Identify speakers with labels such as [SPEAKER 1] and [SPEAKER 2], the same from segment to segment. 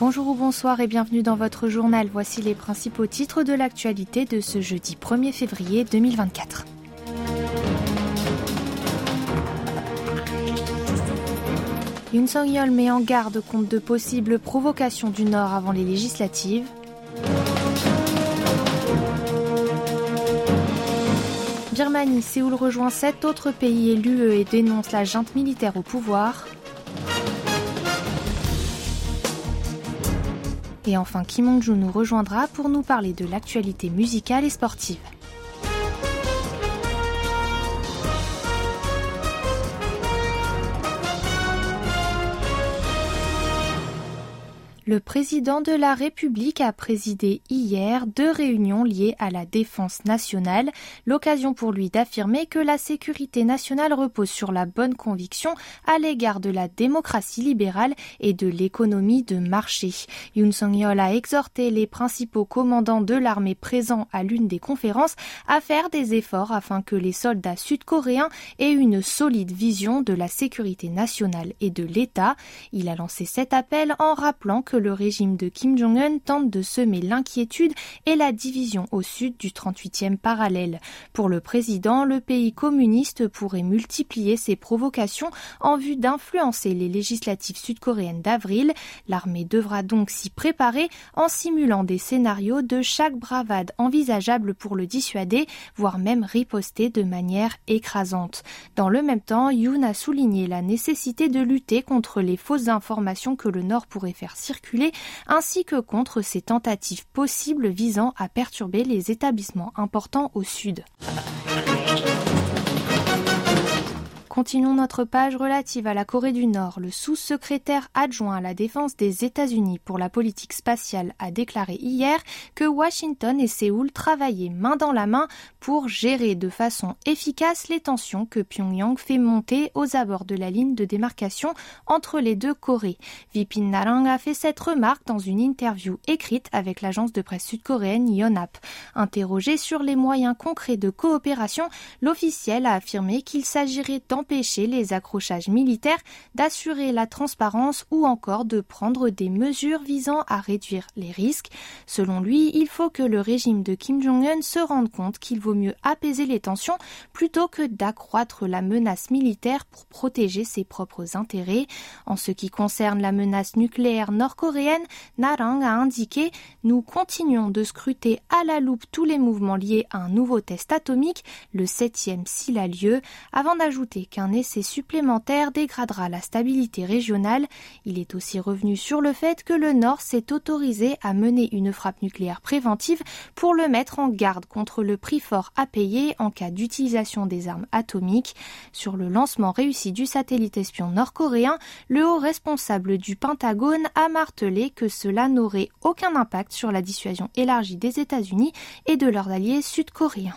[SPEAKER 1] Bonjour ou bonsoir et bienvenue dans votre journal. Voici les principaux titres de l'actualité de ce jeudi 1er février 2024. Yoon Song-yeol met en garde contre de possibles provocations du Nord avant les législatives. Birmanie, Séoul rejoint sept autres pays et l'UE et dénonce la junte militaire au pouvoir. Et enfin, Kim Jong-jun nous rejoindra pour nous parler de l'actualité musicale et sportive. Le président de la République a présidé hier deux réunions liées à la défense nationale, l'occasion pour lui d'affirmer que la sécurité nationale repose sur la bonne conviction à l'égard de la démocratie libérale et de l'économie de marché. Yoon Song-yeol a exhorté les principaux commandants de l'armée présents à l'une des conférences à faire des efforts afin que les soldats sud-coréens aient une solide vision de la sécurité nationale et de l'État. Il a lancé cet appel en rappelant le régime de Kim Jong-un tente de semer l'inquiétude et la division au sud du 38e parallèle. Pour le président, le pays communiste pourrait multiplier ses provocations en vue d'influencer les législatives sud-coréennes d'avril. L'armée devra donc s'y préparer en simulant des scénarios de chaque bravade envisageable pour le dissuader, voire même riposter de manière écrasante. Dans le même temps, Yoon a souligné la nécessité de lutter contre les fausses informations que le Nord pourrait faire circuler ainsi que contre ces tentatives possibles visant à perturber les établissements importants au sud. Continuons notre page relative à la Corée du Nord. Le sous-secrétaire adjoint à la défense des États-Unis pour la politique spatiale a déclaré hier que Washington et Séoul travaillaient main dans la main pour gérer de façon efficace les tensions que Pyongyang fait monter aux abords de la ligne de démarcation entre les deux Corées. Vipin Narang a fait cette remarque dans une interview écrite avec l'agence de presse sud-coréenne Yonhap. Interrogé sur les moyens concrets de coopération, l'officiel a affirmé qu'il s'agirait d'empêcher les accrochages militaires, d'assurer la transparence ou encore de prendre des mesures visant à réduire les risques. Selon lui, il faut que le régime de Kim Jong-un se rende compte qu'il vaut mieux apaiser les tensions plutôt que d'accroître la menace militaire pour protéger ses propres intérêts. En ce qui concerne la menace nucléaire nord-coréenne, Narang a indiqué Nous continuons de scruter à la loupe tous les mouvements liés à un nouveau test atomique, le septième s'il a lieu, avant d'ajouter qu'un essai supplémentaire dégradera la stabilité régionale. Il est aussi revenu sur le fait que le Nord s'est autorisé à mener une frappe nucléaire préventive pour le mettre en garde contre le prix fort à payer en cas d'utilisation des armes atomiques. Sur le lancement réussi du satellite espion nord-coréen, le haut responsable du Pentagone a martelé que cela n'aurait aucun impact sur la dissuasion élargie des États-Unis et de leurs alliés sud-coréens.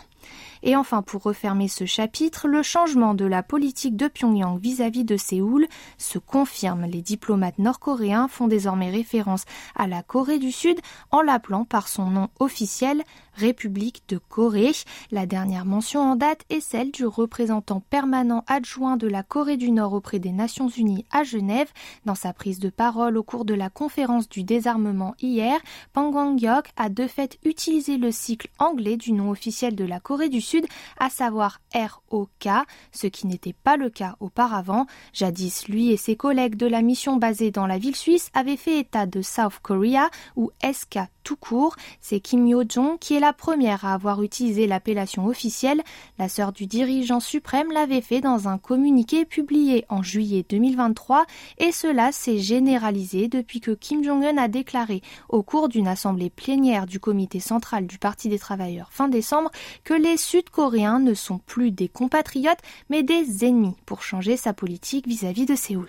[SPEAKER 1] Et enfin, pour refermer ce chapitre, le changement de la politique de Pyongyang vis-à-vis de Séoul se confirme. Les diplomates nord-coréens font désormais référence à la Corée du Sud en l'appelant par son nom officiel République de Corée. La dernière mention en date est celle du représentant permanent adjoint de la Corée du Nord auprès des Nations Unies à Genève. Dans sa prise de parole au cours de la conférence du désarmement hier, Pang Wang-hyuk a de fait utilisé le cycle anglais du nom officiel de la Corée du Sud, à savoir ROK, ce qui n'était pas le cas auparavant. Jadis, lui et ses collègues de la mission basée dans la ville suisse avaient fait état de South Korea ou SK tout court. C'est Kim Yo-jong qui est la première à avoir utilisé l'appellation officielle. La sœur du dirigeant suprême l'avait fait dans un communiqué publié en juillet 2023 et cela s'est généralisé depuis que Kim Jong-un a déclaré au cours d'une assemblée plénière du comité central du Parti des travailleurs fin décembre que les Sud-Coréens ne sont plus des compatriotes mais des ennemis pour changer sa politique vis-à-vis -vis de Séoul.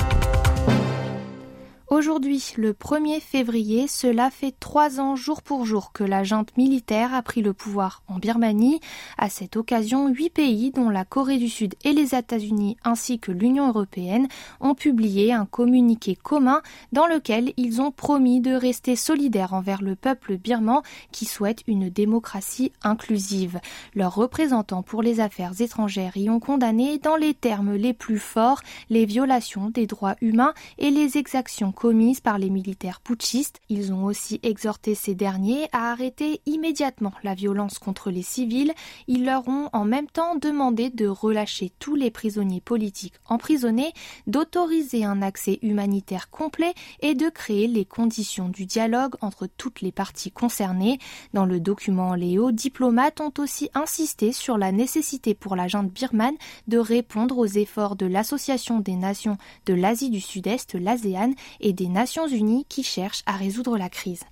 [SPEAKER 1] Aujourd'hui, le 1er février, cela fait trois ans jour pour jour que la junte militaire a pris le pouvoir en Birmanie. À cette occasion, huit pays, dont la Corée du Sud et les États-Unis ainsi que l'Union européenne, ont publié un communiqué commun dans lequel ils ont promis de rester solidaires envers le peuple birman qui souhaite une démocratie inclusive. Leurs représentants pour les affaires étrangères y ont condamné dans les termes les plus forts les violations des droits humains et les exactions commises par les militaires putschistes. Ils ont aussi exhorté ces derniers à arrêter immédiatement la violence contre les civils. Ils leur ont en même temps demandé de relâcher tous les prisonniers politiques emprisonnés, d'autoriser un accès humanitaire complet et de créer les conditions du dialogue entre toutes les parties concernées. Dans le document, les hauts diplomates ont aussi insisté sur la nécessité pour la junte birmane de répondre aux efforts de l'Association des nations de l'Asie du Sud-Est, l'ASEAN, et des Nations Unies qui cherchent à résoudre la crise.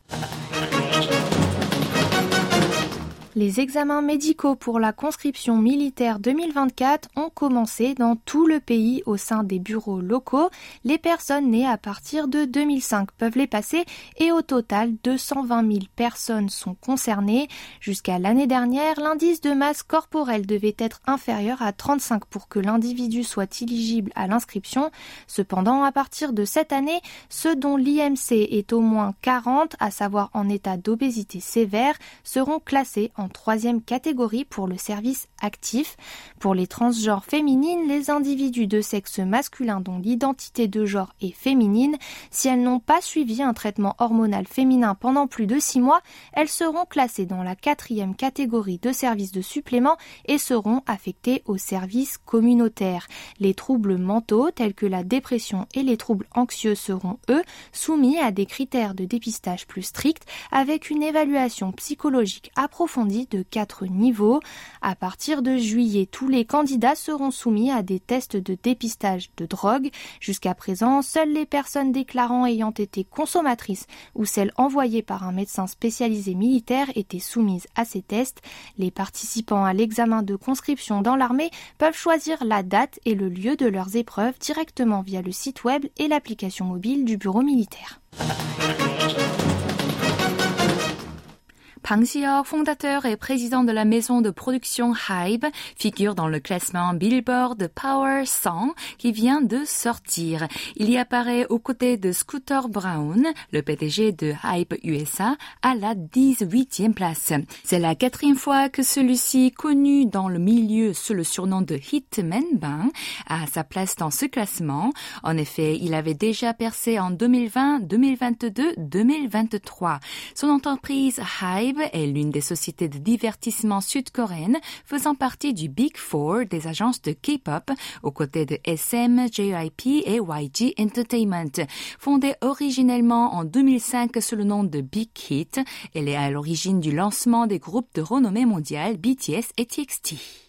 [SPEAKER 1] Les examens médicaux pour la conscription militaire 2024 ont commencé dans tout le pays au sein des bureaux locaux. Les personnes nées à partir de 2005 peuvent les passer et au total 220 000 personnes sont concernées. Jusqu'à l'année dernière, l'indice de masse corporelle devait être inférieur à 35 pour que l'individu soit éligible à l'inscription. Cependant, à partir de cette année, ceux dont l'IMC est au moins 40, à savoir en état d'obésité sévère, seront classés en troisième catégorie pour le service actif. Pour les transgenres féminines, les individus de sexe masculin dont l'identité de genre est féminine, si elles n'ont pas suivi un traitement hormonal féminin pendant plus de six mois, elles seront classées dans la quatrième catégorie de services de supplément et seront affectées au service communautaire. Les troubles mentaux tels que la dépression et les troubles anxieux seront, eux, soumis à des critères de dépistage plus stricts avec une évaluation psychologique approfondie de quatre niveaux. À partir de juillet, tous les candidats seront soumis à des tests de dépistage de drogue. Jusqu'à présent, seules les personnes déclarant ayant été consommatrices ou celles envoyées par un médecin spécialisé militaire étaient soumises à ces tests. Les participants à l'examen de conscription dans l'armée peuvent choisir la date et le lieu de leurs épreuves directement via le site web et l'application mobile du bureau militaire.
[SPEAKER 2] Pang fondateur et président de la maison de production Hybe, figure dans le classement Billboard Power 100 qui vient de sortir. Il y apparaît aux côtés de Scooter Brown, le PDG de Hybe USA, à la 18e place. C'est la quatrième fois que celui-ci, connu dans le milieu sous le surnom de Hitman Bang, a sa place dans ce classement. En effet, il avait déjà percé en 2020, 2022, 2023. Son entreprise Hybe est l'une des sociétés de divertissement sud-coréennes faisant partie du Big Four des agences de K-pop aux côtés de SM, JYP et YG Entertainment. Fondée originellement en 2005 sous le nom de Big Hit, elle est à l'origine du lancement des groupes de renommée mondiale BTS et TXT.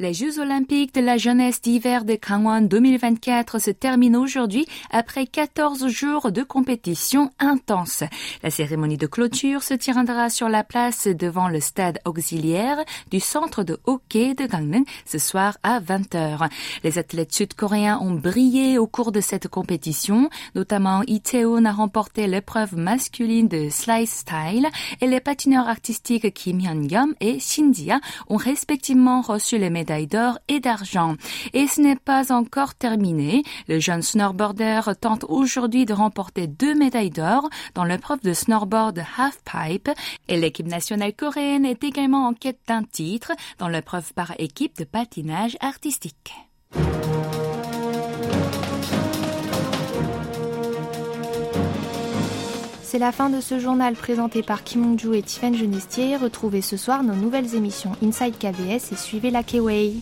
[SPEAKER 2] Les Jeux olympiques de la jeunesse d'hiver de Gangwon 2024 se terminent aujourd'hui après 14 jours de compétition intense. La cérémonie de clôture se tiendra sur la place devant le stade auxiliaire du centre de hockey de Gangneung ce soir à 20h. Les athlètes sud-coréens ont brillé au cours de cette compétition, notamment Itaewon a remporté l'épreuve masculine de slice style et les patineurs artistiques Kim Hyun-gyum et Shin Ji-a ont respectivement reçu les médailles d'or et d'argent. Et ce n'est pas encore terminé. Le jeune snowboarder tente aujourd'hui de remporter deux médailles d'or dans l'épreuve de snowboard half-pipe et l'équipe nationale coréenne est également en quête d'un titre dans l'épreuve par équipe de patinage artistique.
[SPEAKER 1] C'est la fin de ce journal présenté par Kim Hong-ju et Tiffany Genestier. Retrouvez ce soir nos nouvelles émissions Inside KBS et suivez la K-Way.